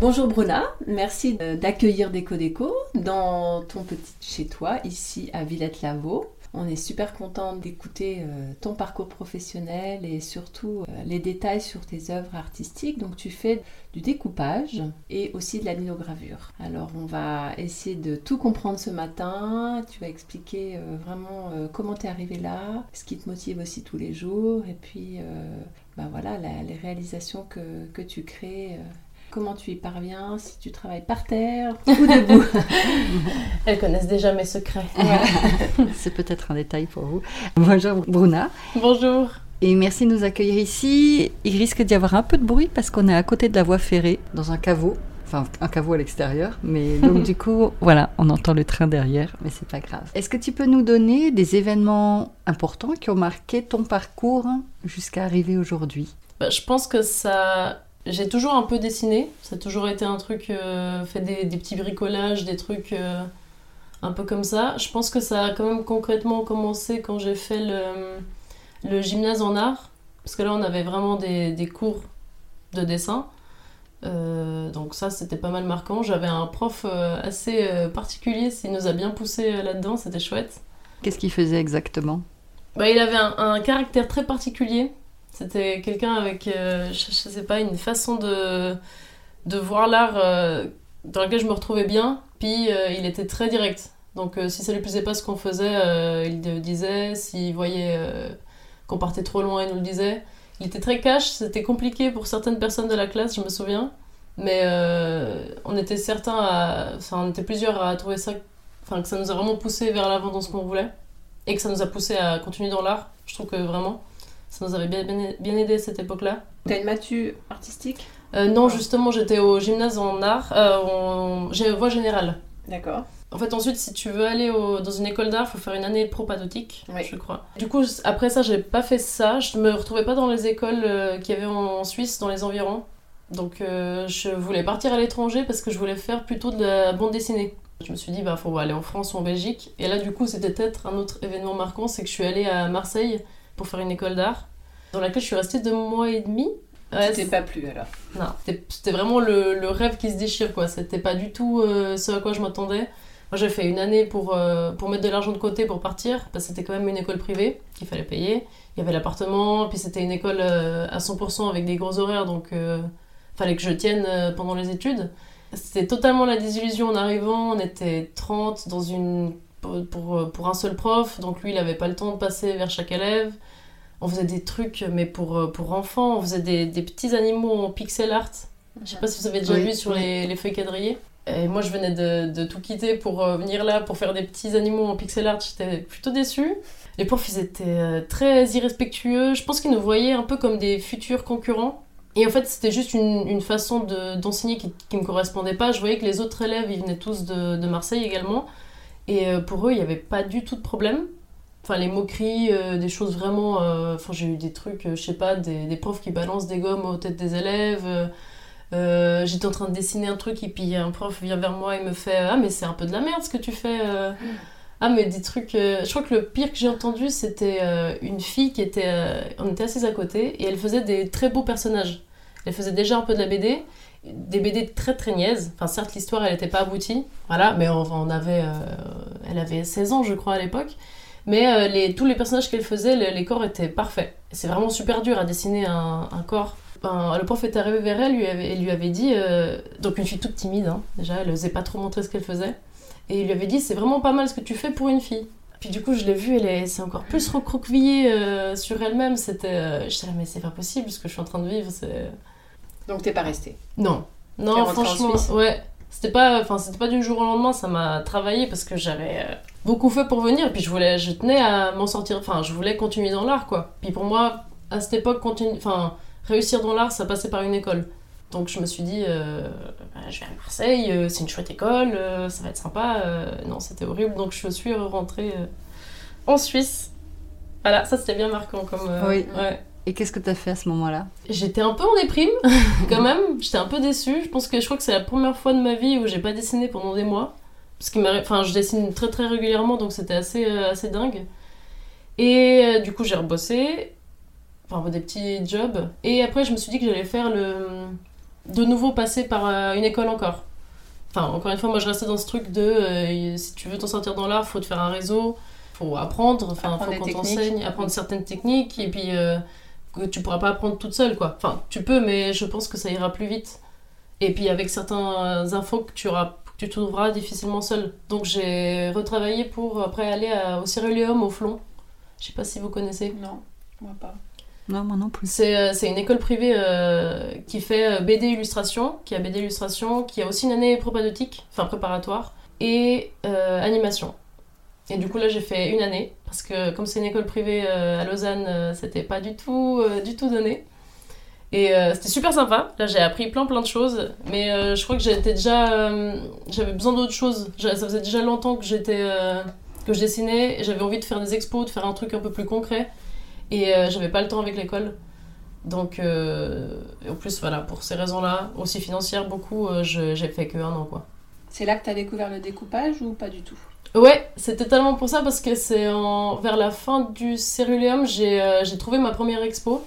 Bonjour Bruna, merci d'accueillir Déco Déco dans ton petit chez toi ici à Villette-Lavaux. On est super content d'écouter euh, ton parcours professionnel et surtout euh, les détails sur tes œuvres artistiques. Donc tu fais du découpage et aussi de la linogravure. Alors on va essayer de tout comprendre ce matin. Tu vas expliquer euh, vraiment comment tu es arrivé là, ce qui te motive aussi tous les jours et puis bah voilà les réalisations que, que tu crées Comment tu y parviens Si tu travailles par terre ou debout Elles connaissent déjà mes secrets. C'est peut-être un détail pour vous. Bonjour Bruna. Bonjour. Et merci de nous accueillir ici. Il risque d'y avoir un peu de bruit parce qu'on est à côté de la voie ferrée, dans un caveau. Enfin, un caveau à l'extérieur. Mais donc, du coup, voilà, on entend le train derrière, mais c'est pas grave. Est-ce que tu peux nous donner des événements importants qui ont marqué ton parcours jusqu'à arriver aujourd'hui? Bah, Je pense que ça j'ai toujours un peu dessiné. Ça a toujours été un truc, euh, fait des, petits bricolages, des trucs euh, un peu comme ça. Je pense que ça a quand même concrètement commencé quand j'ai fait le, gymnase en art. Parce que là, on avait vraiment des, cours de dessin. Euh, donc ça, c'était pas mal marquant. J'avais un prof assez particulier, il nous a bien poussé là-dedans, c'était chouette. Qu'est-ce qu'il faisait exactement? Bah, Il avait un caractère très particulier. C'était quelqu'un avec, euh, je, sais pas, une façon de, de voir l'art euh, dans laquelle je me retrouvais bien. Puis euh, il était très direct. Donc si ça lui plaisait pas ce qu'on faisait, il le disait. S'il voyait qu'on partait trop loin, il nous le disait. Il était très cash, c'était compliqué pour certaines personnes de la classe, je me souviens. Mais on était certains, enfin on était plusieurs à trouver ça, enfin que ça nous a vraiment poussé vers l'avant dans ce qu'on voulait. Et que ça nous a poussé à continuer dans l'art. Je trouve que vraiment. Ça nous avait bien, bien, aidé à cette époque-là. T'as une matu artistique? Euh, Non, justement, j'étais au gymnase en art, euh, j'ai voie générale. D'accord. En fait, ensuite, si tu veux aller dans une école d'art, il faut faire une année propadotique, je crois. Du coup, après ça, j'ai pas fait ça. Je me retrouvais pas dans les écoles euh, qu'il y avait en Suisse, dans les environs. Donc, euh, je voulais partir à l'étranger parce que je voulais faire plutôt de la bande dessinée. Je me suis dit, bah, faut aller en France ou en Belgique. Et là, du coup, c'était peut-être un autre événement marquant, c'est que je suis allée à Marseille pour faire une école d'art, dans laquelle je suis restée deux mois et demi. Ouais, c'était pas plus alors? Non, c'était vraiment le, le, rêve qui se déchire, quoi. C'était pas du tout euh, ce à quoi je m'attendais. Moi, j'ai fait une année pour, euh, pour mettre de l'argent de côté pour partir, parce que c'était quand même une école privée qu'il fallait payer. Il y avait l'appartement, puis c'était une école euh, à 100% avec des gros horaires, donc fallait que je tienne pendant les études. C'était totalement la désillusion en arrivant. On était 30 dans une pour, pour, un seul prof, donc lui il avait pas le temps de passer vers chaque élève. On faisait des trucs, mais pour, pour enfants, on faisait des, des petits animaux en pixel art. Je sais pas si vous avez déjà vu sur les, les, feuilles quadrillées. Et moi je venais de, de tout quitter pour euh, venir là pour faire des petits animaux en pixel art, j'étais plutôt déçue. Les profs ils étaient euh, très irrespectueux, je pense qu'ils nous voyaient un peu comme des futurs concurrents. Et en fait, c'était juste une, une façon d'enseigner qui, qui me correspondait pas. Je voyais que les autres élèves, ils venaient tous de, de Marseille également. Et euh, pour eux, il n'y avait pas du tout de problème. Enfin, les moqueries, euh, des choses vraiment. Euh, enfin, j'ai eu des trucs, je sais pas, des, des, profs qui balancent des gommes aux têtes des élèves. J'étais en train de dessiner un truc et puis un prof vient vers moi et me fait Ah, mais c'est un peu de la merde ce que tu fais. Ah, mais des trucs. je crois que le pire que j'ai entendu, c'était une fille qui était. on était assises à côté et elle faisait des très beaux personnages. Elle faisait déjà un peu de la BD des BD très très niaises. Enfin, certes, l'histoire, elle n'était pas aboutie, voilà, mais on, avait, euh, elle avait 16 ans, je crois, à l'époque. Mais euh, les, tous les personnages qu'elle faisait, les, corps étaient parfaits. C'est vraiment super dur à dessiner un, corps. le prof est arrivé vers elle, lui avait, lui avait dit, euh, donc une fille toute timide, hein, déjà, elle n'osait pas trop montrer ce qu'elle faisait, et il lui avait dit, c'est vraiment pas mal ce que tu fais pour une fille. Puis du coup, je l'ai vue, elle s'est encore plus recroquevillée sur elle-même. C'était, je disais, mais c'est pas possible ce que je suis en train de vivre. C'est donc t'es pas resté Non. Non, franchement, ouais. C'était pas, enfin, c'était pas du jour au lendemain, ça m'a travaillé parce que j'avais euh, beaucoup fait pour venir, et puis je voulais, je tenais à m'en sortir, enfin, je voulais continuer dans l'art, quoi. Puis pour moi, à cette époque, enfin, réussir dans l'art, ça passait par une école. Donc je me suis dit, euh, bah, je vais à Marseille, euh, c'est une chouette école, euh, ça va être sympa. Non, c'était horrible, donc je suis rentrée en Suisse. Voilà, ça c'était bien marquant comme. Oui. ouais. Et qu'est-ce que tu as fait à ce moment-là? J'étais un peu en déprime, quand même. J'étais un peu déçue. Je pense que je crois que c'est la première fois de ma vie où j'ai pas dessiné pendant des mois. Parce que enfin, je dessine très très régulièrement, donc c'était assez, euh, assez dingue. Et euh, du coup, j'ai rebossé, enfin des petits jobs. Et après, je me suis dit que j'allais faire le. de nouveau passer par euh, une école encore. Enfin, encore une fois, moi je restais dans ce truc de euh, si tu veux t'en sortir dans l'art, faut te faire un réseau, faut apprendre, enfin, faut des qu'on techniques. t'enseigne, apprendre certaines techniques, et puis euh, que tu pourras pas apprendre toute seule, quoi. Enfin, tu peux, mais je pense que ça ira plus vite. Et puis avec certains infos que tu auras que tu trouveras difficilement seul. Donc j'ai retravaillé pour après aller à- au Céruleum au Flon. Je sais pas si vous connaissez. Non, moi pas. Non, moi non plus. C'est euh, c'est une école privée euh, qui fait euh, BD illustration, qui a BD illustration, qui a aussi une année propadeutique, enfin préparatoire, et euh, animation. Et du coup là j'ai fait une année, parce que comme c'est une école privée euh, à Lausanne, euh, c'était pas du tout, euh, du tout donné. Et euh, c'était super sympa, là j'ai appris plein plein de choses, mais je crois que j'étais déjà... j'avais besoin d'autre chose, J'a- ça faisait déjà longtemps que j'étais... que je dessinais, j'avais envie de faire des expos, de faire un truc un peu plus concret. Et j'avais pas le temps avec l'école. Donc, en plus, voilà, pour ces raisons-là, aussi financières, beaucoup, j'ai fait que un an, quoi. C'est là que tu as découvert le découpage ou pas du tout? Ouais, c'était tellement pour ça parce que c'est en... vers la fin du Céruleum, j'ai euh, j'ai trouvé ma première expo.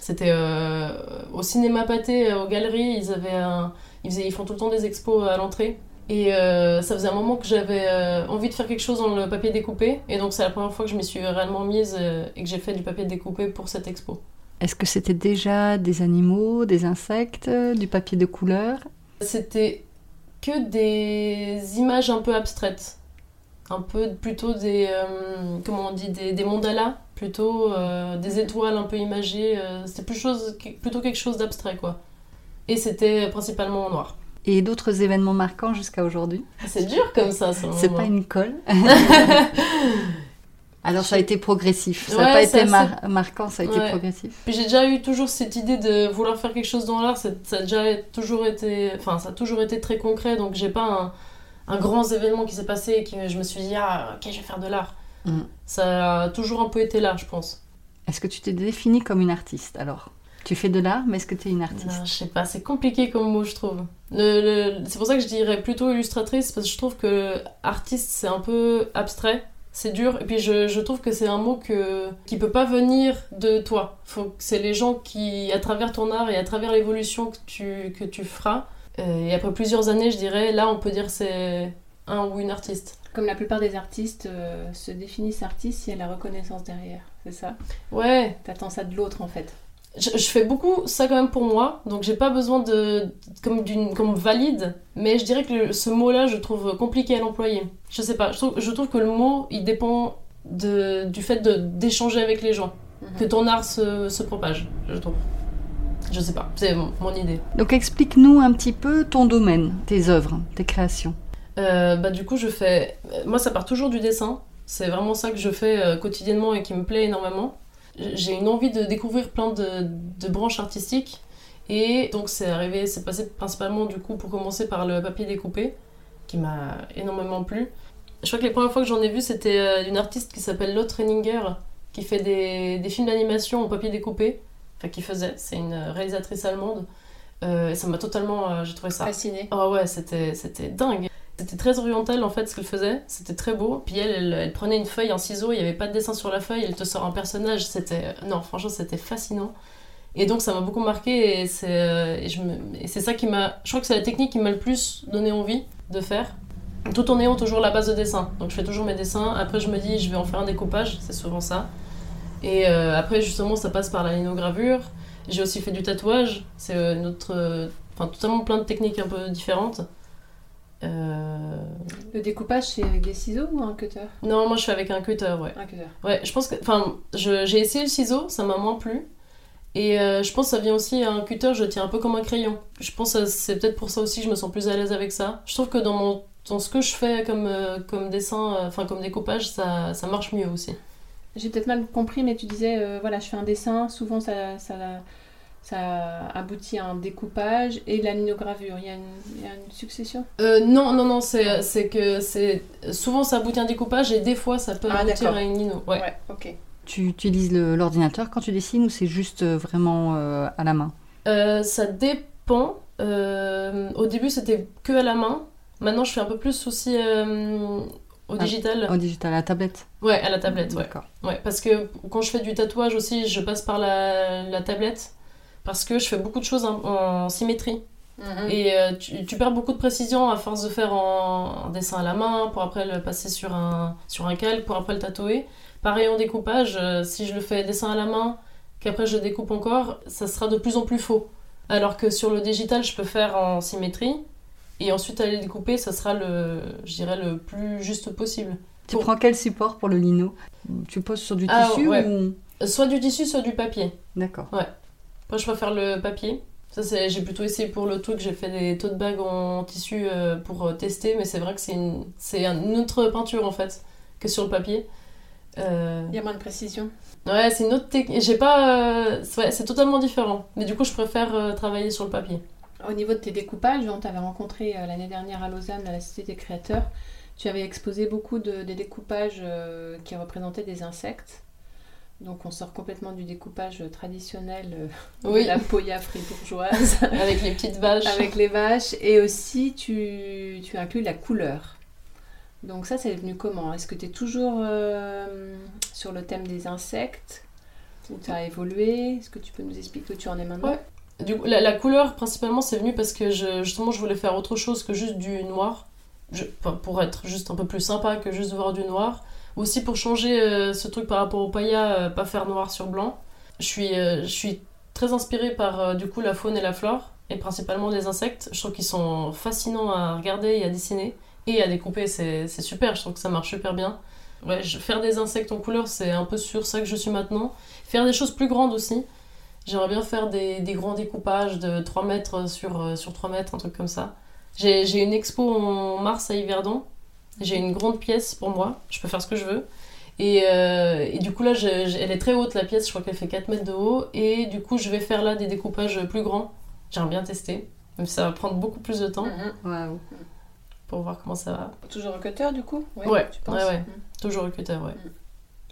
C'était euh, au cinéma pâté, euh, aux galeries, ils avaient un... ils, faisaient- ils font tout le temps des expos à l'entrée. Et euh, ça faisait un moment que j'avais envie de faire quelque chose dans le papier découpé. Et donc c'est la première fois que je m'y suis réellement mise et que j'ai fait du papier découpé pour cette expo. Est-ce que c'était déjà des animaux, des insectes, du papier de couleur? C'était que des images un peu abstraites. Un peu plutôt des. euh, comment on dit Des, des mandalas, plutôt euh, des étoiles un peu imagées. euh, c'était plus chose, plutôt quelque chose d'abstrait, quoi. Et c'était principalement en noir. Et d'autres événements marquants jusqu'à aujourd'hui? C'est dur comme ça, C'est pas une colle? Alors ça a été progressif, ça n'a Ouais, pas été mar- marquant, ça a été progressif. Puis j'ai déjà eu toujours cette idée de vouloir faire quelque chose dans l'art, ça a déjà toujours été, enfin ça a toujours été très concret, donc j'ai pas un, un grand événement qui s'est passé et qui je me suis dit ah ok je vais faire de l'art. Mm. Ça a toujours un peu été là, je pense. Est-ce que tu t'es définie comme une artiste alors? Tu fais de l'art, mais est-ce que tu es une artiste? Non, je sais pas, c'est compliqué comme mot je trouve. Le, le- c'est pour ça que je dirais plutôt illustratrice parce que je trouve que artiste c'est un peu abstrait. C'est dur, et puis je, je trouve que c'est un mot que, qui peut pas venir de toi. Faut que c'est les gens qui, à travers ton art et à travers l'évolution que tu, que tu feras, et après plusieurs années, je dirais, là on peut dire c'est un ou une artiste. Comme la plupart des artistes euh, se définissent artistes, il y a la reconnaissance derrière, c'est ça? Ouais, T'attends ça de l'autre en fait. je, je fais beaucoup ça quand même pour moi, donc j'ai pas besoin de comme d'une comme valide, mais je dirais que le- ce mot-là, je trouve compliqué à l'employer. Je sais pas, je trouve, je trouve que le mot, il dépend de, du fait d'échanger avec les gens, Mhm. que ton art se, se propage, je trouve. Je sais pas, c'est mon, mon idée. Donc explique-nous un petit peu ton domaine, tes œuvres, tes créations. Euh, bah du coup, je fais, moi ça part toujours du dessin. C'est vraiment ça que je fais euh, quotidiennement et qui me plaît énormément. J'ai une envie de découvrir plein de, de branches artistiques. Et donc c'est arrivé, c'est passé principalement du coup pour commencer par le papier découpé, qui m'a énormément plu. Je crois que les premières fois que j'en ai vu, c'était euh, d'une artiste qui s'appelle Lotte Renninger, qui fait des, des films d'animation en papier découpé. Enfin, qui faisait, c'est une réalisatrice allemande. Euh, et ça m'a totalement, euh, j'ai trouvé ça Fasciné. Oh ouais, c'était, c'était dingue. C'était très oriental en fait ce qu'elle faisait, c'était très beau. Puis elle, elle, elle prenait une feuille, un ciseau, il n'y avait pas de dessin sur la feuille, elle te sort un personnage, c'était... Non, franchement, c'était fascinant. Et donc ça m'a beaucoup marqué et c'est, euh, et je me- et c'est ça qui m'a... Je crois que c'est la technique qui m'a le plus donné envie de faire, tout en ayant toujours la base de dessin. Donc je fais toujours mes dessins, après je me dis je vais en faire un découpage, c'est souvent ça. Et euh, après justement ça passe par la linogravure. J'ai aussi fait du tatouage, c'est euh, notre... euh, Enfin, totalement plein de techniques un peu différentes. Euh, Le découpage, c'est avec des ciseaux ou un cutter? Non, moi je fais avec un cutter, ouais. Un cutter. Ouais, je pense que. Enfin, j'ai essayé le ciseau, ça m'a moins plu. Et euh, je pense que ça vient aussi à un cutter, je tiens un peu comme un crayon. Je pense que c'est peut-être pour ça aussi que je me sens plus à l'aise avec ça. Je trouve que dans, mon, dans ce que je fais comme, euh, comme dessin, enfin comme découpage, ça, ça marche mieux aussi. J'ai peut-être mal compris, mais tu disais, euh, voilà, je fais un dessin, souvent ça, ça, ça aboutit à un découpage et la linogravure. Il y a une, il y a une succession? Euh, non, non, non, c'est c'est que c'est souvent ça aboutit à un découpage et des fois ça peut Ah, aboutir d'accord. à une lino. Ouais. ok. Tu utilises le- l'ordinateur quand tu dessines ou c'est juste euh, vraiment euh, à la main? Euh, ça dépend. Euh, au début, c'était que à la main. Maintenant, je fais un peu plus aussi euh, au Ah. digital. Au digital, à la tablette Ouais, à la tablette, ouais. D'accord. Ouais, parce que quand je fais du tatouage aussi, je passe par la, la tablette. Parce que je fais beaucoup de choses en, en symétrie. Mhm. Et euh, tu, tu perds beaucoup de précision à force de faire en, en dessin à la main, pour après le passer sur un, sur un calque, pour après le tatouer. Pareil en découpage, euh, si je le fais dessin à la main, qu'après je découpe encore, ça sera de plus en plus faux. Alors que sur le digital, je peux faire en symétrie, et ensuite aller découper, ça sera le, je dirais, le plus juste possible. Tu Pour- prends quel support pour le lino? Tu poses sur du Ah, tissu ouais. ou... Soit du tissu, soit du papier. D'accord. Après, je préfère le papier. Ça, c'est, j'ai plutôt essayé pour le truc, j'ai fait des tote bags en tissu euh, pour euh, tester, mais c'est vrai que c'est une, c'est une autre peinture en fait que sur le papier. Euh, Il y a moins de précision. ouais, c'est une autre technique. J'ai pas, euh, c'est, ouais, c'est totalement différent. Mais du coup, je préfère euh, travailler sur le papier. Au niveau de tes découpages, on t'avait rencontré euh, l'année dernière à Lausanne à la Cité des Créateurs. Tu avais exposé beaucoup de, des découpages euh, qui représentaient des insectes. Donc on sort complètement du découpage traditionnel euh, Oui, de la poya fribourgeoise avec les petites vaches. avec les vaches. Et aussi tu, tu inclus la couleur. Donc ça, c'est venu comment? Est-ce que tu es toujours euh, sur le thème des insectes? Ou tu as évolué? Est-ce que tu peux nous expliquer où tu en es maintenant? Ouais. Du coup, la, couleur, principalement, c'est venu parce que je, justement, je voulais faire autre chose que juste du noir. Je- pour être juste un peu plus sympa que juste voir du noir. Aussi pour changer euh, ce truc par rapport au pailla, euh, pas faire noir sur blanc. Je suis, euh, je suis très inspirée par euh, du coup la faune et la flore, et principalement les insectes. Je trouve qu'ils sont fascinants à regarder et à dessiner. Et à découper, c'est super, je trouve que ça marche super bien. Je- faire des insectes en couleur, c'est un peu sur ça que je suis maintenant. Faire des choses plus grandes aussi. J'aimerais bien faire des, des grands découpages de 3 mètres sur, euh, sur 3 mètres, un truc comme ça. J'ai j'ai une expo en mars à Yverdon. J'ai une grande pièce pour moi. Je peux faire ce que je veux. Et, euh, et du coup, là, je- je- elle est très haute, la pièce. Je crois qu'elle fait 4 mètres de haut. Et du coup, je vais faire là des découpages plus grands. J'aimerais bien tester. Même si ça va prendre beaucoup plus de temps Mhm. Waouh. pour voir comment ça va. Toujours au cutter du coup? Oui, Ouais, tu penses? ouais, ouais. Mhm. Toujours au cutter, ouais.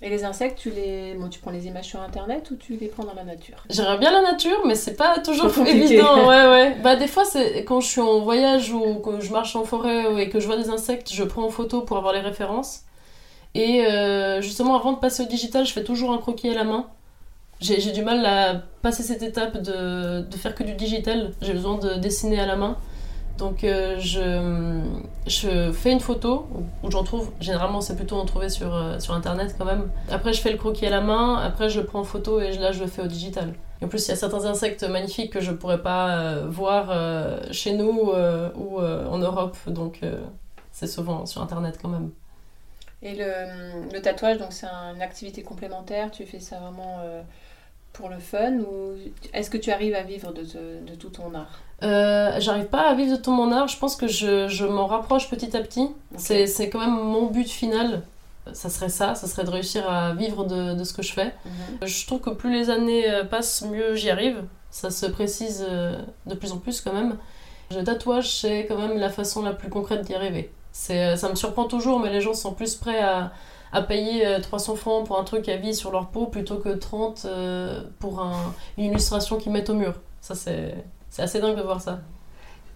Et les insectes, tu les, bon, tu prends les images sur internet ou tu les prends dans la nature? J'aimerais bien la nature, mais c'est pas toujours évident. Ouais, ouais. Bah, des fois, c'est quand je suis en voyage ou que je marche en forêt et que je vois des insectes, je prends en photo pour avoir les références. Et euh, justement, avant de passer au digital, je fais toujours un croquis à la main. J'ai j'ai du mal à passer cette étape de, de faire que du digital. J'ai besoin de dessiner à la main. Donc, euh, je, je fais une photo, où j'en trouve. Généralement, c'est plutôt en trouver sur, euh, sur internet quand même. Après, je fais le croquis à la main. Après, je le prends en photo et là, je le fais au digital. En plus, il y a certains insectes magnifiques que je pourrais pas euh, voir chez nous ou en Europe. Donc, c'est souvent sur internet quand même. Et le, le tatouage, donc c'est une activité complémentaire, tu fais ça vraiment pour le fun ou est-ce que tu arrives à vivre de, de- de tout ton art? Euh, J'arrive pas à vivre de tout mon art. Je pense que je, je m'en rapproche petit à petit. C'est c'est quand même mon but final. Ça serait ça, ça serait de réussir à vivre de, de ce que je fais. Mhm. Je trouve que plus les années euh, passent, mieux j'y arrive. Ça se précise euh, de plus en plus quand même. Le tatouage, c'est quand même la façon la plus concrète d'y arriver. Euh, ça me surprend toujours, mais les gens sont plus prêts à, à payer euh, 300 francs pour un truc à vie sur leur peau plutôt que 30 euh, pour un- une illustration qu'ils mettent au mur. Ça, c'est, assez dingue de voir ça.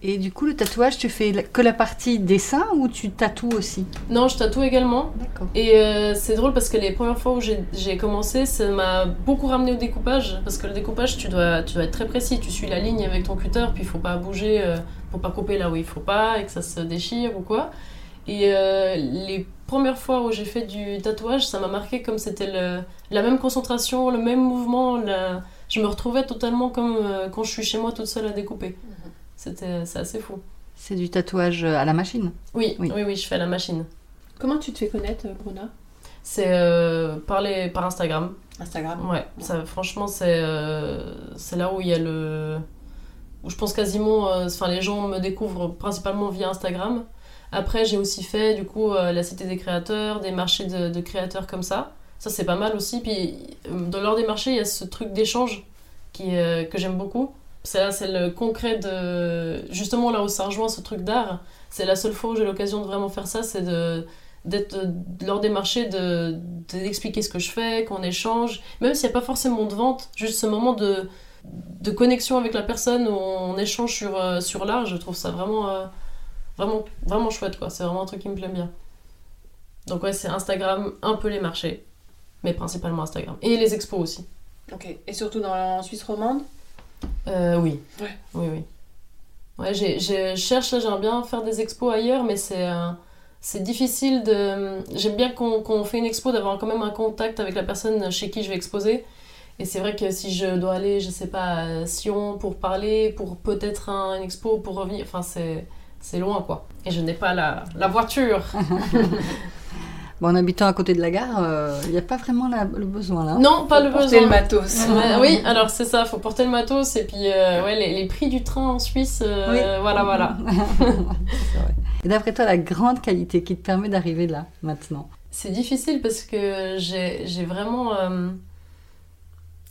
Et du coup, le tatouage, tu fais que la partie dessin ou tu tatoues aussi? Non, je tatoue également. D'accord. Et euh, c'est drôle parce que les premières fois où j'ai commencé, ça m'a beaucoup ramené au découpage. Parce que le découpage, tu dois, tu dois être très précis. Tu suis la ligne avec ton cutter, puis il faut pas bouger, euh, faut pas couper là où il faut pas et que ça se déchire ou quoi. Et euh, les premières fois où j'ai fait du tatouage, ça m'a marqué comme c'était la même concentration, le même mouvement. la- Je me retrouvais totalement comme euh, quand je suis chez moi toute seule à découper. C'était c'est assez fou. C'est du tatouage à la machine? Oui, Oui. oui, oui, je fais à la machine. Comment tu te fais connaître, Bruna? C'est euh, par, les- par Instagram. Instagram Ouais, ça, franchement, c'est euh, c'est là où il y a le. où je pense quasiment. euh, Enfin, les gens me découvrent principalement via Instagram. Après, j'ai aussi fait, du coup, euh, la Cité des créateurs, des marchés de, créateurs comme ça. Ça, c'est pas mal aussi. Puis, euh, dans lors des marchés, il y a ce truc d'échange. euh, que j'aime beaucoup. C'est là, c'est le concret de. Justement, là où ça rejoint ce truc d'art, c'est la seule fois où j'ai l'occasion de vraiment faire ça, c'est de d'être lors des marchés de d'expliquer ce que je fais qu'on échange même s'il n'y a pas forcément de vente juste ce moment de de connexion avec la personne où on échange sur sur l'art je trouve ça vraiment vraiment vraiment chouette quoi c'est vraiment un truc qui me plaît bien donc ouais c'est Instagram un peu les marchés mais principalement Instagram et les expos aussi Ok. Et surtout dans la Suisse romande? Euh, oui. Ouais. Oui, oui. Ouais, j'ai- je cherche, j'aimerais bien faire des expos ailleurs, mais c'est euh, c'est difficile de. J'aime bien qu'on qu'on fait une expo, d'avoir quand même un contact avec la personne chez qui je vais exposer. Et c'est vrai que si je dois aller, je sais pas, à Sion pour parler, pour peut-être un, une expo, pour revenir, enfin, c'est c'est loin, quoi. Et je n'ai pas la, la voiture. Bon, en habitant à côté de la gare, euh, il n'y a pas vraiment la- le besoin là. Non, pas le Porter besoin. le matos. Oui, alors c'est ça, faut porter le matos et puis euh, ouais, les, les prix du train en Suisse, euh, Oui. voilà, voilà. Vrai. Et d'après toi, la grande qualité qui te permet d'arriver là, maintenant? C'est difficile parce que j'ai vraiment.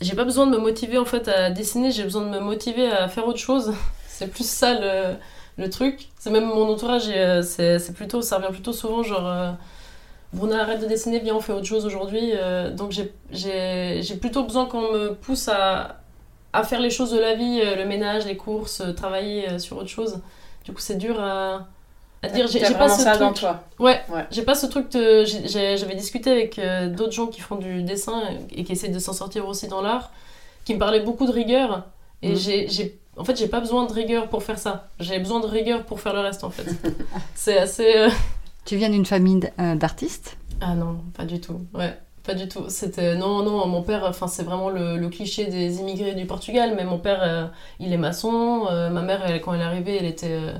j'ai pas besoin de me motiver en fait à dessiner, j'ai besoin de me motiver à faire autre chose. C'est plus ça le, le truc. C'est même mon entourage, et, euh, c'est c'est plutôt, ça revient plutôt souvent genre. euh, Bruna, arrête de dessiner, viens, on fait autre chose aujourd'hui. Euh, donc j'ai- j'ai j'ai plutôt besoin qu'on me pousse à, à faire les choses de la vie, euh, le ménage, les courses, euh, travailler sur autre chose. Du coup, c'est dur à, à dire. J'ai pas ce ça truc. dans toi. Ouais, Ouais. j'ai pas ce truc de. J'avais discuté avec d'autres gens qui font du dessin et qui essaient de s'en sortir aussi dans l'art, qui me parlaient beaucoup de rigueur. Et j'ai- j'ai. En fait, j'ai pas besoin de rigueur pour faire ça. J'ai besoin de rigueur pour faire le reste, en fait. C'est assez. euh, Tu viens d'une famille euh, d'artistes? Ah non, pas du tout. Ouais, pas du tout. C'était. Non, non, mon père, enfin, c'est vraiment le, le cliché des immigrés du Portugal, mais mon père, euh, il est maçon. euh, ma mère, elle, quand elle est arrivée, elle était. euh,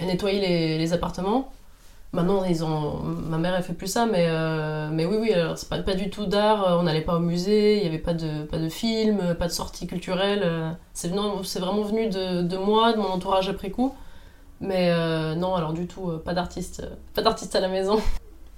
elle nettoyait les, les appartements. Maintenant, ils ont... ma mère, elle fait plus ça, mais, euh, mais oui, oui, alors c'est pas, pas du tout d'art. On n'allait pas au musée, il n'y avait pas de, pas de film, pas de sortie culturelle. euh, C'est non, c'est vraiment venu de, de moi, de mon entourage après coup. Mais euh, non, alors du tout, pas d'artiste, pas d'artiste à la maison.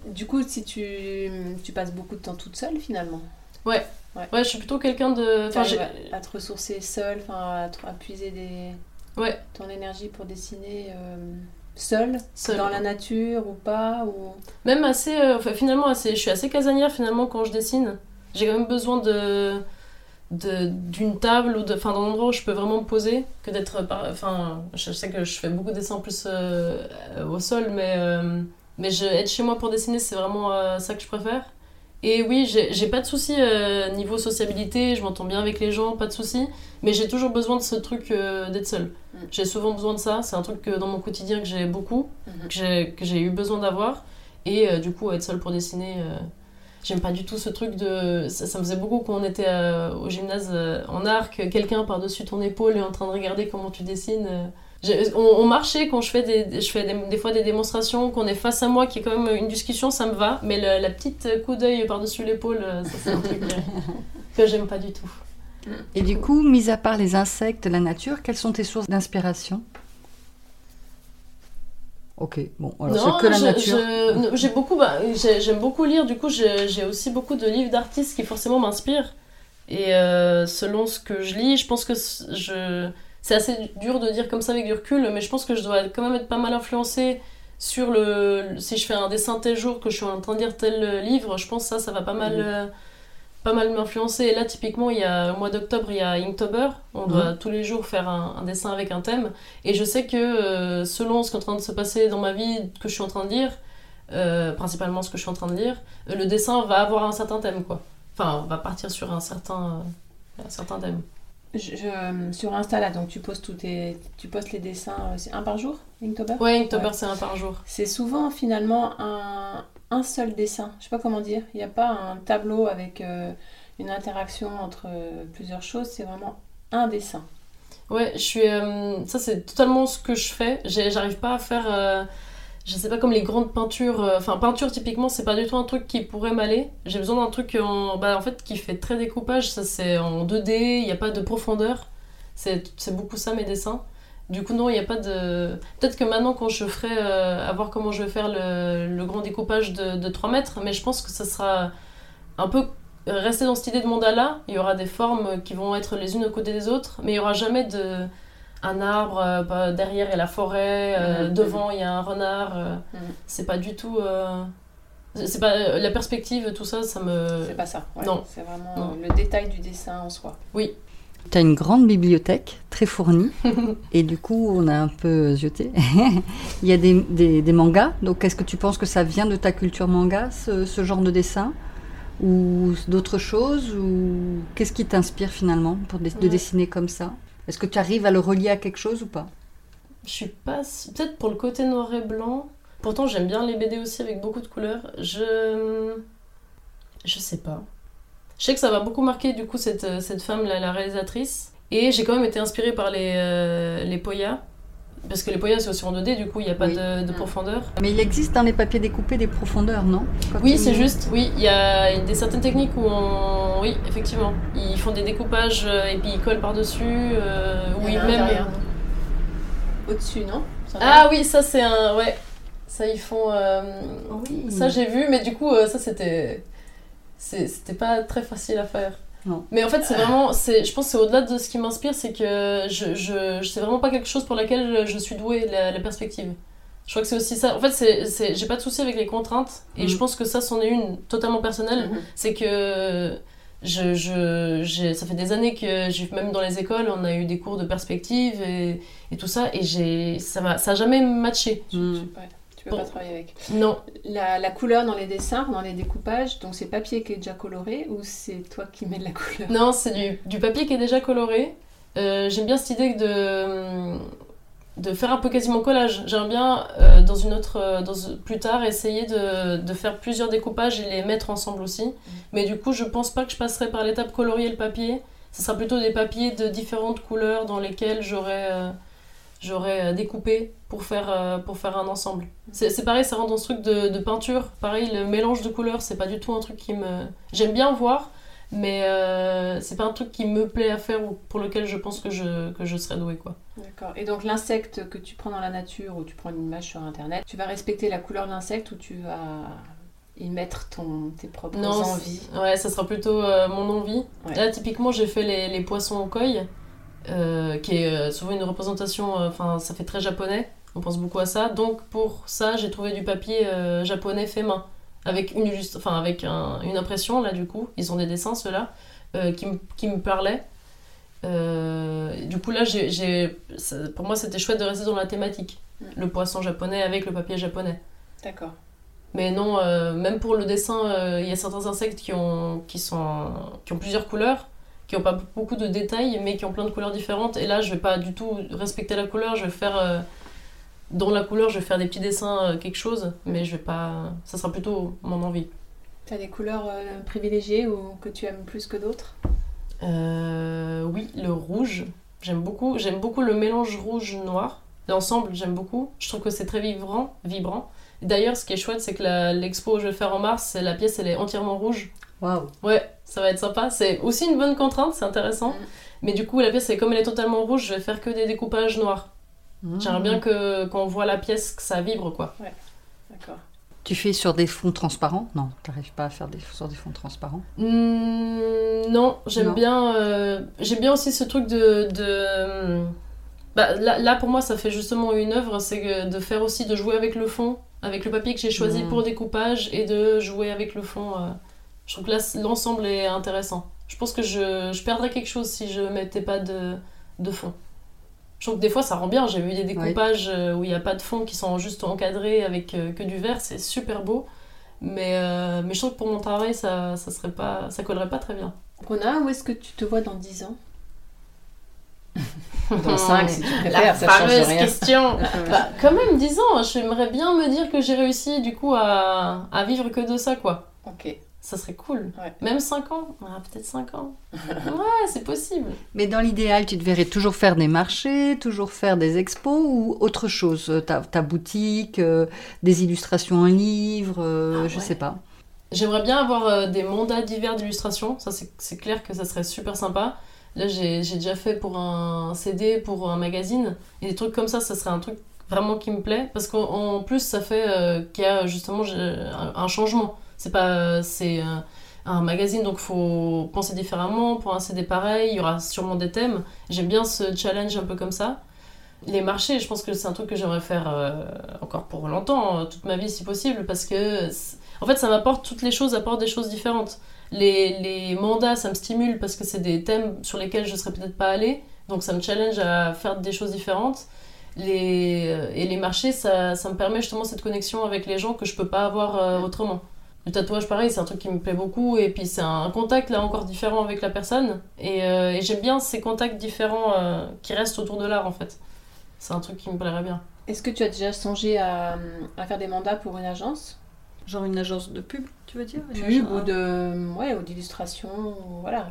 Du coup, si tu, tu passes beaucoup de temps toute seule finalement, Ouais, je suis plutôt quelqu'un de. Enfin, j'ai- à, à te ressourcer seule, enfin à, te- à puiser des, Ouais. ton énergie pour dessiner euh, seule, Seule. dans la nature ou pas ou... Même assez, euh, enfin, finalement, assez, je suis assez casanière finalement quand je dessine. J'ai quand même besoin de d'une table ou d'un endroit où je peux vraiment me poser que d'être, enfin, je sais que je fais beaucoup de dessins plus euh, au sol, mais euh, mais je, être chez moi pour dessiner, c'est vraiment ça que je préfère. Et oui, j'ai pas de soucis euh, niveau sociabilité, je m'entends bien avec les gens, pas de soucis, mais j'ai toujours besoin de ce truc euh, d'être seule. Mm. J'ai souvent besoin de ça, c'est un truc que dans mon quotidien que j'ai beaucoup Mhm. que j'ai eu besoin d'avoir. Et euh, du coup, être seule pour dessiner, euh, j'aime pas du tout ce truc de. Ça, ça me faisait beaucoup quand on était au gymnase en arc, quelqu'un par-dessus ton épaule est en train de regarder comment tu dessines. On, on marchait quand je fais, des, je fais des, des fois des démonstrations, qu'on est face à moi, qui est quand même une discussion, ça me va. Mais le- la petite coup d'œil par-dessus l'épaule, euh, ça c'est un truc euh, que j'aime pas du tout. Et du coup, mis à part les insectes, la nature, quelles sont tes sources d'inspiration? Ok, bon, alors c'est que la je- nature. j'ai beaucoup, bah, j'ai- j'aime beaucoup lire. Du coup, j'ai aussi beaucoup de livres d'artistes qui forcément m'inspirent. Et euh, selon ce que je lis, je pense que je, c'est assez dur de dire comme ça avec du recul, mais je pense que je dois quand même être pas mal influencée sur le. Si je fais un dessin tel jour que je suis en train de lire tel euh, livre, je pense que ça, ça va pas mal. Mhm. euh, pas mal m'influencer. Et là, typiquement, il y a, au mois d'octobre, il y a Inktober. On doit tous les jours faire un, un dessin avec un thème. Et je sais que euh, selon ce qui est en train de se passer dans ma vie, que je suis en train de lire, euh, principalement ce que je suis en train de lire, le dessin va avoir un certain thème, quoi. Enfin, va partir sur un certain, euh, un certain thème. Je- je- sur Insta là, donc tu postes tous tes, tu postes les dessins, euh, c'est un par jour, Inktober? Ouais, Inktober, Ouais. c'est un par jour. C'est souvent finalement un, un seul dessin. Je sais pas comment dire. Il n'y a pas un tableau avec euh, une interaction entre euh, plusieurs choses. C'est vraiment un dessin. Ouais, je suis. euh, ça, c'est totalement ce que je fais. J'arrive pas à faire. Je sais pas, comme les grandes peintures. euh, Enfin, peinture, typiquement, c'est pas du tout un truc qui pourrait m'aller. J'ai besoin d'un truc en, bah, en fait, qui fait très découpage. Ça, c'est en 2D, il n'y a pas de profondeur. C'est beaucoup ça, mes dessins. Du coup, non, il n'y a pas de. Peut-être que maintenant, quand je ferai. euh, à voir comment je vais faire le, grand découpage de, de 3 mètres, mais je pense que ça sera un peu rester dans cette idée de mandala. Il y aura des formes qui vont être les unes aux côté des autres, mais il y aura jamais de un arbre euh, bah, derrière il y a la forêt, euh, Mhm. devant il y a un renard. euh, Mhm. C'est pas du tout. euh, c'est pas euh, la perspective, tout ça, ça me. C'est pas ça. ouais. non. C'est vraiment Non. le détail du dessin en soi. Tu as une grande bibliothèque, très fournie, et du coup, on a un peu zioté. Il y a des, des- des mangas, donc est-ce que tu penses que ça vient de ta culture manga, ce, ce genre de dessin Ou d'autres choses Ou qu'est-ce qui t'inspire finalement pour de Ouais. dessiner comme ça? Est-ce que tu arrives à le relier à quelque chose ou pas? Je suis pas. Peut-être pour le côté noir et blanc. Pourtant, j'aime bien les BD aussi avec beaucoup de couleurs. Je. Je sais pas. Je sais que ça va beaucoup marquer du coup cette, euh, cette femme, là, la réalisatrice. Et j'ai quand même été inspirée par les, euh, les Poya. Parce que les Poya, c'est aussi en 2D, du coup, il n'y a pas Oui. de, de Mm. profondeur. Mais il existe dans les papiers découpés des profondeurs, non? Quand Oui, c'est juste, oui, il y a des certaines techniques où on... Oui, effectivement. Ils font des découpages euh, et puis ils collent par-dessus. euh, un même... Au-dessus, non? Ça Ah oui, ça c'est un... Ouais, ça ils font... euh, Oui. Ça j'ai vu, mais du coup, euh, ça c'était... C'était pas très facile à faire. Non. Mais en fait, c'est vraiment... c'est- Je pense que c'est au-delà de ce qui m'inspire, c'est que je, je, je- c'est vraiment pas quelque chose pour laquelle je suis douée, la, la perspective. Je crois que c'est aussi ça. En fait, c'est, c'est- j'ai pas de souci avec les contraintes, et je pense que ça, c'en est une totalement personnelle. Mhm. C'est que je, je, j'ai- ça fait des années que j'ai même dans les écoles, on a eu des cours de perspective et, et tout ça, et j'ai, ça m'a, ça a jamais matché. Tu, ouais, tu peux Bon. pas travailler avec. Non, La, la couleur dans les dessins, dans les découpages, donc c'est papier qui est déjà coloré ou c'est toi qui mets de la couleur? Non, c'est du, du papier qui est déjà coloré. Euh, j'aime bien cette idée de, de faire un peu quasiment collage. J'aimerais bien, euh, dans une autre, euh, dans, plus tard, essayer de, de faire plusieurs découpages et les mettre ensemble aussi. Mais du coup, je pense pas que je passerai par l'étape colorier le papier. Ce sera plutôt des papiers de différentes couleurs dans lesquels j'aurais euh, j'aurais euh, découpé pour faire, euh, pour faire un ensemble. C'est pareil, ça rentre dans ce truc de, de peinture. Pareil, le mélange de couleurs, c'est pas du tout un truc qui me. J'aime bien voir, mais euh, c'est pas un truc qui me plaît à faire ou pour lequel je pense que je, que je serais douée. Quoi. D'accord. Et donc l'insecte que tu prends dans la nature ou tu prends une image sur internet, tu vas respecter la couleur de l'insecte ou tu vas y mettre ton, tes propres Non, envies? ouais, ça sera plutôt euh, mon envie. Ouais. Là, typiquement, j'ai fait les, les poissons au koi, euh, qui est euh, souvent une représentation, euh, enfin, ça fait très japonais, on pense beaucoup à ça. Donc, pour ça, j'ai trouvé du papier japonais fait main, avec une, enfin, avec un- une impression, là, du coup. Ils ont des dessins, ceux-là, qui, me- qui me parlaient. Euh, du coup, là, ça- pour moi, c'était chouette de rester dans la thématique. Mm. Le poisson japonais avec le papier japonais. D'accord. Mais non, euh, même pour le dessin, euh, il y a certains insectes qui ont, qui, sont, qui ont plusieurs couleurs, qui n'ont pas beaucoup de détails, mais qui ont plein de couleurs différentes. Et là, je vais pas du tout respecter la couleur, je vais faire... euh, dans la couleur, je vais faire des petits dessins, euh, quelque chose, mais je vais pas... Ça sera plutôt mon envie. Tu as des couleurs euh, privilégiées ou que tu aimes plus que d'autres? Euh, oui, le rouge, j'aime beaucoup. J'aime beaucoup le mélange rouge-noir. L'ensemble, j'aime beaucoup. Je trouve que c'est très vibrant. vibrant. D'ailleurs, ce qui est chouette, c'est que la- l'expo que je vais faire en mars, la pièce, elle est entièrement rouge. Waouh Ouais, ça va être sympa. C'est aussi une bonne contrainte, c'est intéressant. Mm. Mais du coup, la pièce, c'est comme elle est totalement rouge, je vais faire que des découpages noirs. J'aimerais bien que quand on voit la pièce, que ça vibre, quoi. D'accord. Tu fais sur des fonds transparents? Non, tu n'arrives pas à faire des, sur des fonds transparents? Hmm, non, j'aime bien, euh, j'aime bien aussi ce truc de, de bah, là, là, pour moi ça fait justement une œuvre, c'est de faire aussi de jouer avec le fond, avec le papier que j'ai choisi Mhm. pour découpage et de jouer avec le fond. euh, je trouve que là l'ensemble est intéressant. Je pense que je, je perdrais quelque chose si je mettais pas de, de fond. Je trouve que des fois ça rend bien. J'ai vu des découpages euh, où il n'y a pas de fond qui sont juste encadrés avec euh, que du vert, c'est super beau. Mais, euh, mais je trouve que pour mon travail, ça, ça serait pas, ça collerait pas très bien. Rona, où est-ce que tu te vois dans 10 ans? Dans 5 si tu préfères, La ça change fameuse rien. question. Bah, quand même, 10 ans, j'aimerais bien me dire que j'ai réussi du coup à, à vivre que de ça, quoi. Ok. Ça serait cool. Ouais. Même 5 ans Ah, Peut-être 5 ans. ouais, c'est possible. Mais dans l'idéal, tu te verrais toujours faire des marchés, toujours faire des expos ou autre chose? Euh, Ta, ta boutique, euh, des illustrations en livre, euh, Ah je ouais. sais pas. J'aimerais bien avoir euh, des mandats divers d'illustration. Ça, c'est c'est clair que ça serait super sympa. Là, j'ai j'ai déjà fait pour un CD, pour un magazine. Et des trucs comme ça, ça serait un truc vraiment qui me plaît. Parce qu'en en plus, ça fait euh, qu'il y a justement un changement. C'est pas. C'est. euh, un magazine, donc faut penser différemment. Pour un CD pareil, il y aura sûrement des thèmes. J'aime bien ce challenge un peu comme ça. Les marchés, je pense que c'est un truc que j'aimerais faire euh, encore pour longtemps, euh, toute ma vie si possible, parce que en fait ça m'apporte toutes les choses, apportent des choses différentes. Les, les mandats, ça me stimule parce que c'est des thèmes sur lesquels je serais peut-être pas allée, donc ça me challenge à faire des choses différentes. Les, euh, et les marchés, ça, ça me permet justement cette connexion avec les gens que je peux pas avoir autrement. Le tatouage, pareil, c'est un truc qui me plaît beaucoup. Et puis, c'est un contact là encore différent avec la personne. Et, et j'aime bien ces contacts différents qui restent autour de l'art en fait. C'est un truc qui me plairait bien. Est-ce que tu as déjà songé à, à faire des mandats pour une agence? Genre une agence de pub, tu veux dire? Pub ou de ouais, ou d'illustration, voilà.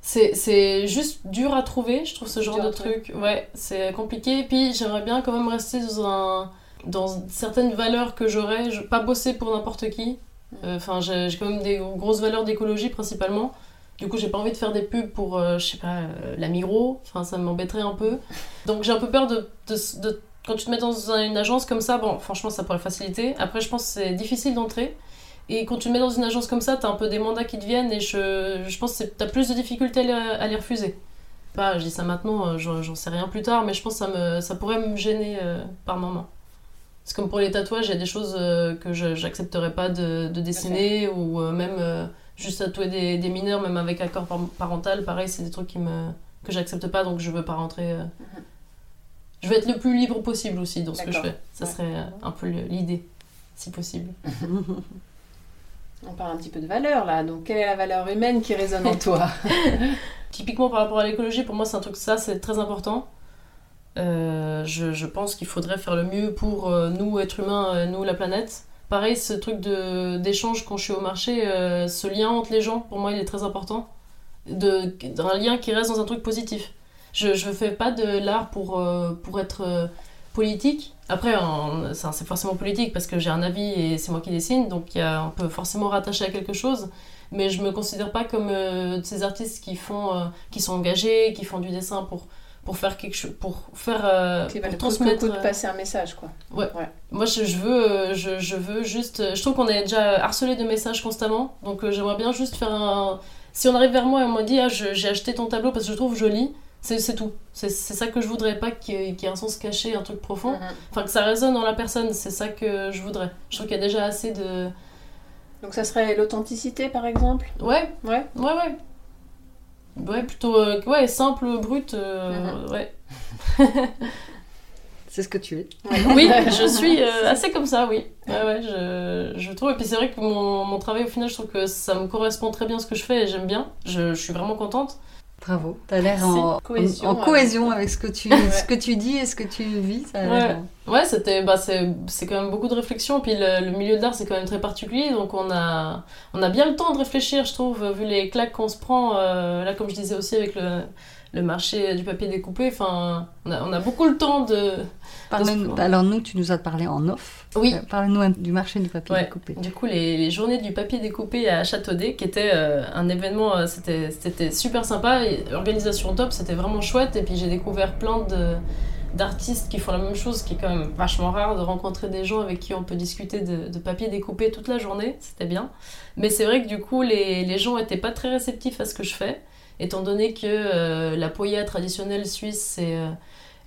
C'est juste dur à trouver, je trouve ce genre de truc. Ouais, c'est compliqué. Et puis j'aimerais bien quand même rester dans, un, dans certaines valeurs que j'aurais. Pas bosser pour n'importe qui. Mm. Euh, enfin, j'ai quand même des grosses valeurs d'écologie principalement. Du coup, j'ai pas envie de faire des pubs pour, euh, je sais pas, euh, la Migros. Enfin, ça m'embêterait un peu. Donc, j'ai un peu peur de, de, Quand tu te mets dans une agence comme ça, bon, franchement, ça pourrait faciliter. Après, je pense que c'est difficile d'entrer. Et quand tu te mets dans une agence comme ça, t'as un peu des mandats qui te viennent et je, je pense que t'as plus de difficultés à les, refuser. Pas, je dis ça maintenant, euh, j'en sais rien plus tard, mais je pense que ça, me, ça pourrait me gêner par moment. C'est comme pour les tatouages, il y a des choses que j'accepterais pas de, de dessiner ou même juste tatouer des, des, mineurs, même avec accord parental, pareil, c'est des trucs qui me, que j'accepte pas, donc je veux pas rentrer. Euh. Mhm. Je veux être le plus libre possible aussi dans ce que je fais. Ça serait euh, un peu l'idée, si possible. On parle un petit peu de valeur là, donc quelle est la valeur humaine qui résonne en toi? Typiquement par rapport à l'écologie, pour moi c'est un truc, ça c'est très important. Euh, je, pense qu'il faudrait faire le mieux pour nous, êtres humains, nous, la planète. Pareil, ce truc d'échange quand je suis au marché, euh, ce lien entre les gens, pour moi, il est très important. De, un lien qui reste dans un truc positif. Je ne fais pas de l'art pour, euh, pour être euh, politique. Après, c'est forcément politique parce que j'ai un avis et c'est moi qui dessine, donc on peut forcément rattacher à quelque chose. Mais je me considère pas comme ces artistes qui, font, qui sont engagés, qui font du dessin pour, pour faire quelque chose pour faire euh, pour transmettre de passer un message quoi. Ouais, ouais. moi je, je veux euh, je, je, veux juste je trouve qu'on est déjà harcelé de messages constamment donc euh, j'aimerais bien juste faire un si on arrive vers moi et on me dit ah j'ai acheté ton tableau parce que je trouve joli c'est tout. C'est ça que je voudrais pas qu'il y, ait un sens caché un truc profond. Mm-hmm. enfin que ça résonne dans la personne c'est ça que je voudrais. Je trouve qu'il y a déjà assez de donc ça serait l'authenticité par exemple? Ouais. Ouais. Ouais ouais Ouais, plutôt euh, ouais, simple, brut. Euh, mhm. Ouais. c'est ce que tu es. oui, je suis euh, assez comme ça, oui. Ouais, ouais, je, je trouve. Et puis c'est vrai que mon, mon, travail, au final, je trouve que ça me correspond très bien ce que je fais et j'aime bien. Je, je suis vraiment contente. Bravo. Tu as l'air en cohésion, en, cohésion avec ce que, tu, ce que tu dis et ce que tu vis. ouais, ouais c'était, bah, c'est, quand même beaucoup de réflexion. Puis le, milieu de l'art, c'est quand même très particulier. Donc on a, on a bien le temps de réfléchir, je trouve, vu les claques qu'on se prend. Euh, là, comme je disais aussi avec le, le marché du papier découpé. Enfin, on a, on a beaucoup le temps de. alors nous, tu nous as parlé en off. Oui. Euh, Parle-nous du marché du papier découpé. Du coup, les, les, journées du papier découpé à Châteaudet, qui était euh, un événement, euh, c'était super sympa. organisation top, c'était vraiment chouette. Et puis j'ai découvert plein de d'artistes qui font la même chose, qui est quand même vachement rare de rencontrer des gens avec qui on peut discuter de, papier découpé toute la journée, c'était bien. Mais c'est vrai que du coup, les, les gens n'étaient pas très réceptifs à ce que je fais étant donné que euh, la poya traditionnelle suisse, c'est euh,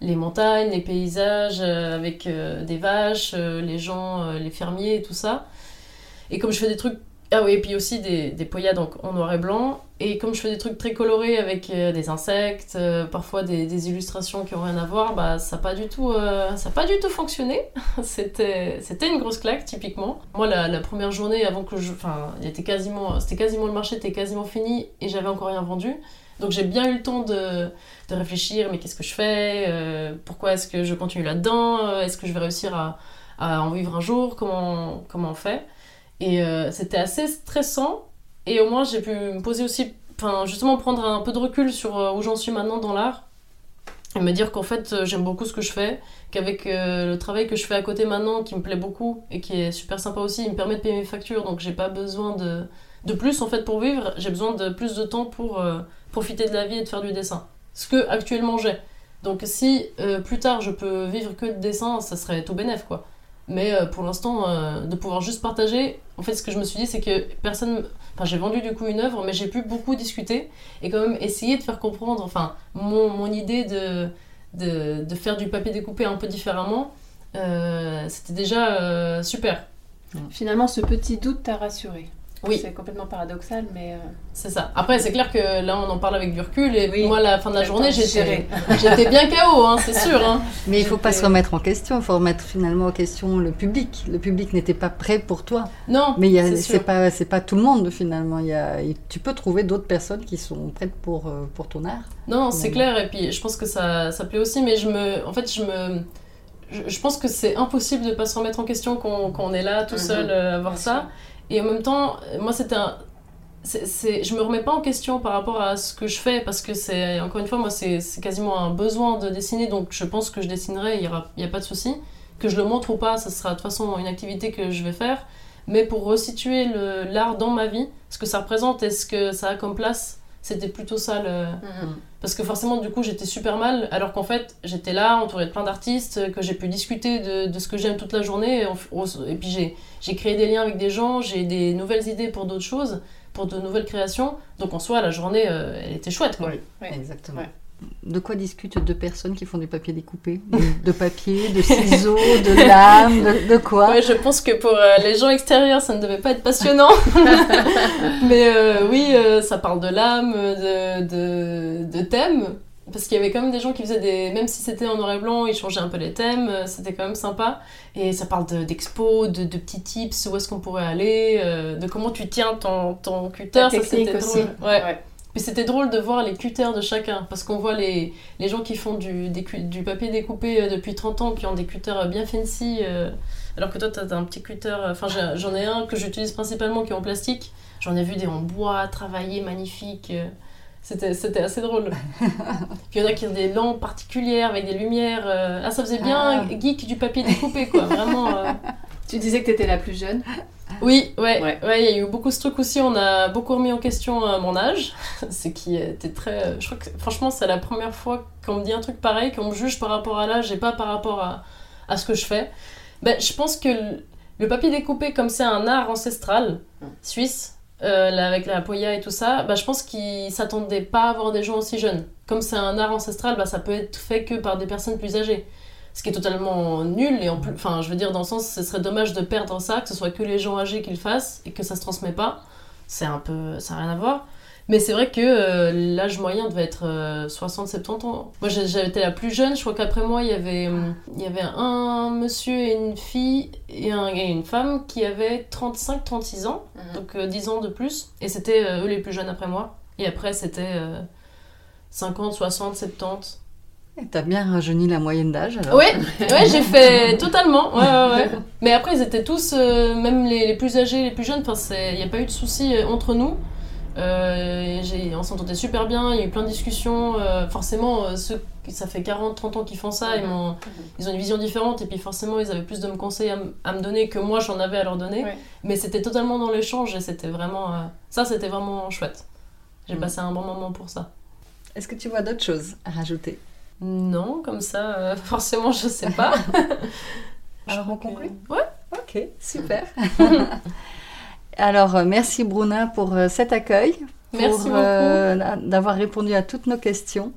les montagnes, les paysages euh, avec des vaches, les gens, les fermiers et tout ça. Et comme je fais des trucs ah oui, et puis aussi des, des donc en noir et blanc. Et comme je fais des trucs très colorés avec des insectes, parfois des, illustrations qui n'ont rien à voir, bah ça n'a pas du tout, ça pas du tout fonctionné. c'était, une grosse claque typiquement. Moi la, la, première journée avant que je, enfin, quasiment, c'était quasiment le marché était quasiment fini et j'avais encore rien vendu. Donc j'ai bien eu le temps de, de réfléchir, mais qu'est-ce que je fais euh, Pourquoi est-ce que je continue là-dedans Est-ce que je vais réussir à, à, en vivre un jour comment, comment on fait Et euh, c'était assez stressant. Et au moins j'ai pu me poser aussi, enfin justement prendre un peu de recul sur euh, où j'en suis maintenant dans l'art. Et me dire qu'en fait j'aime beaucoup ce que je fais, qu'avec le travail que je fais à côté maintenant, qui me plaît beaucoup et qui est super sympa aussi, il me permet de payer mes factures, donc j'ai pas besoin de, de plus en fait pour vivre, j'ai besoin de plus de temps pour profiter de la vie et de faire du dessin. Ce que actuellement j'ai. Donc si euh, plus tard je peux vivre que de dessin, ça serait tout bénef quoi. Mais euh, pour l'instant, euh, de pouvoir juste partager, en fait ce que je me suis dit c'est que personne, Enfin, j'ai vendu du coup une œuvre, mais j'ai pu beaucoup discuter et quand même essayer de faire comprendre, enfin, mon, mon idée de, de, de faire du papier découpé un peu différemment. euh, C'était déjà super. Finalement, ce petit doute t'a rassuré. Oui. C'est complètement paradoxal, mais. euh, C'est ça. Après, c'est clair que là, on en parle avec du recul et Oui. moi, à la fin de la journée, j'étais bien KO, hein, c'est sûr. Hein. Mais il faut pas se remettre en question, il faut remettre finalement en question le public. Le public n'était pas prêt pour toi. Non, Mais c'est sûr. pas, c'est pas tout le monde finalement. Il y a, tu peux trouver d'autres personnes qui sont prêtes pour, euh, pour ton art. Non, c'est clair, et puis je pense que ça, ça plaît aussi, mais je me. En fait, je me. Je, je pense que c'est impossible de pas se remettre en question quand, on est là tout Mhm. seul euh, à voir ça. Et en même temps, moi, c'était un. c'est- c'est- je me remets pas en question par rapport à ce que je fais parce que c'est encore une fois moi c'est quasiment un besoin de dessiner donc je pense que je dessinerai il y a pas de souci que je le montre ou pas ça sera de toute façon une activité que je vais faire mais pour resituer l'art dans ma vie ce que ça représente et ce que ça a comme place c'était plutôt ça le mhm. parce que forcément, du coup, j'étais super mal, alors qu'en fait, j'étais là, entourée de plein d'artistes, que j'ai pu discuter de, de ce que j'aime toute la journée. Et, puis, j'ai, j'ai créé des liens avec des gens, j'ai des nouvelles idées pour d'autres choses, pour de nouvelles créations. Donc, en soi, la journée, euh, elle était chouette, quoi. Ouais. Exactement. Ouais. De quoi discutent deux personnes qui font du papier découpé de, papier, de ciseaux, de lames, de, de quoi Ouais, je pense que pour euh, les gens extérieurs, ça ne devait pas être passionnant. Mais euh, oui, euh, ça parle de l'âme, de, de, de thèmes. Parce qu'il y avait quand même des gens qui faisaient des. Même si c'était en noir et blanc, ils changeaient un peu les thèmes, c'était quand même sympa. Et ça parle de- d'expo, de, de petits tips, où est-ce qu'on pourrait aller, euh, de comment tu tiens ton, ton cutter. Ça, technique c'était aussi. drôle. Ouais. Puis c'était drôle de voir les cutters de chacun, parce qu'on voit les, les gens qui font du, des cu- du papier découpé euh, depuis 30 ans, qui ont des cutters bien fancy, euh, alors que toi, t'as un petit cutter, euh, enfin j'en ai un que j'utilise principalement qui est en plastique, j'en ai vu des en bois, travaillés, magnifiques, c'était c'était assez drôle. Puis il y en a qui ont des lampes particulières, avec des lumières, euh, ah ça faisait bien Ah. geek du papier découpé, quoi, vraiment... euh, Tu disais que t'étais la plus jeune. Oui, ouais, Ouais. ouais, il y a eu beaucoup ce truc aussi. On a beaucoup remis en question euh, mon âge, ce qui était très. euh, Je crois que franchement, c'est la première fois qu'on me dit un truc pareil, qu'on me juge par rapport à l'âge et pas par rapport à, à ce que je fais. Ben, je pense que le, le papier découpé, comme c'est un art ancestral Mm. suisse, euh, là, avec la poya et tout ça, ben, je pense qu'ils s'attendaient pas à avoir des gens aussi jeunes. Comme c'est un art ancestral, ben, ça peut être fait que par des personnes plus âgées. Ce qui est totalement nul et en plus, enfin, je veux dire, dans le sens, ce serait dommage de perdre ça, que ce soit que les gens âgés qui le fassent et que ça se transmet pas. C'est un peu, ça n'a rien à voir. Mais c'est vrai que euh, l'âge moyen devait être 60-70 ans. Moi, été la plus jeune. Je crois qu'après moi, il y avait, hum, il y avait un monsieur et une fille et, un, et une femme qui avaient 35-36 ans, Mhm. donc euh, 10 ans de plus. Et c'était euh, eux les plus jeunes après moi. Et après, c'était euh, 50, 60, 70. Et T'as bien rajeuni la moyenne d'âge alors Ouais, ouais, j'ai fait totalement. Ouais, ouais, ouais. Mais après, ils étaient tous, euh, même les, les plus âgés, les plus jeunes, il n'y a pas eu de soucis euh, entre nous. Euh, on s'entendait super bien, il y a eu plein de discussions. euh, forcément, ceux ça fait 40, 30 ans qu'ils font ça, ils, m'ont- ils ont une vision différente et puis forcément, ils avaient plus de me conseils à, me donner que moi j'en avais à leur donner. Mais c'était totalement dans l'échange et c'était vraiment. ça, c'était vraiment chouette. J'ai Mhm. passé un bon moment pour ça. Est-ce que tu vois d'autres choses à rajouter? Non, comme ça, euh, forcément, je sais pas. Alors, on que- conclut Ouais. Ok, super. Alors, euh, merci Bruna pour euh, cet accueil, pour Merci beaucoup. euh, d'avoir répondu à toutes nos questions.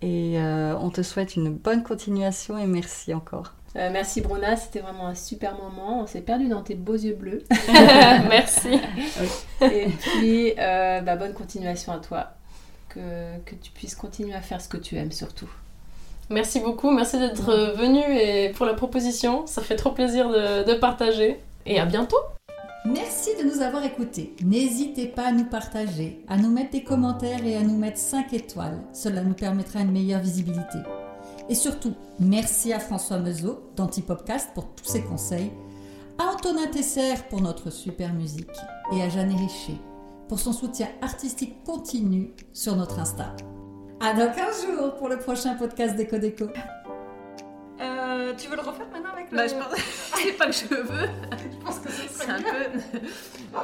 Et euh, on te souhaite une bonne continuation et merci encore. Euh, merci Bruna, c'était vraiment un super moment. On s'est perdu dans tes beaux yeux bleus. Merci. Et puis, euh, bah, bonne continuation à toi. Que, que tu puisses continuer à faire ce que tu aimes surtout. Merci beaucoup. Merci d'être venu et pour la proposition. Ça fait trop plaisir de, de partager. Et à bientôt. Merci de nous avoir écoutés. N'hésitez pas à nous partager, à nous mettre des commentaires et à nous mettre 5 étoiles. Cela nous permettra une meilleure visibilité. Et surtout, merci à François Mezot d'Antipopcast pour tous ses conseils, à Antonin Tesser pour notre super musique et à Jeanne Richer pour son soutien artistique continu sur notre Insta. À dans 15 jours pour le prochain podcast d'Eco Déco. tu veux le refaire maintenant avec Bah, je pense... c'est pas que je veux. Je pense que c'est un peu.